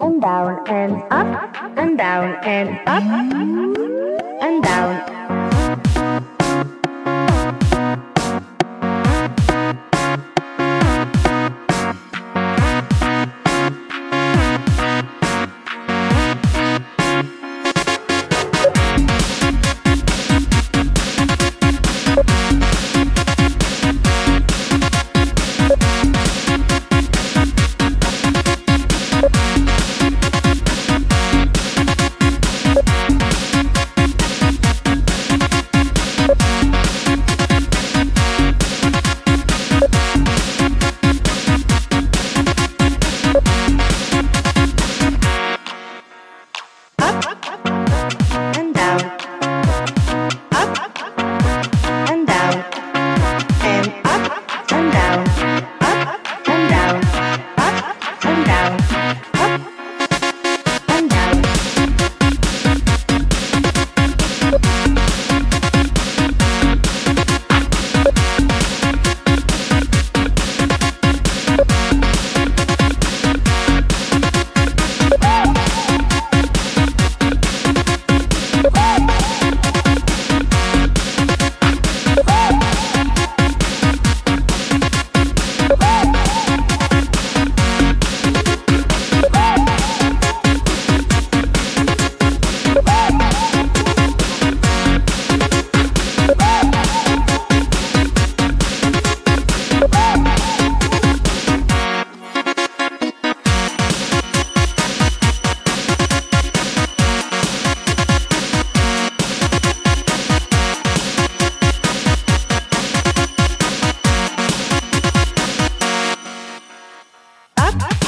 and down and up and down and up and down I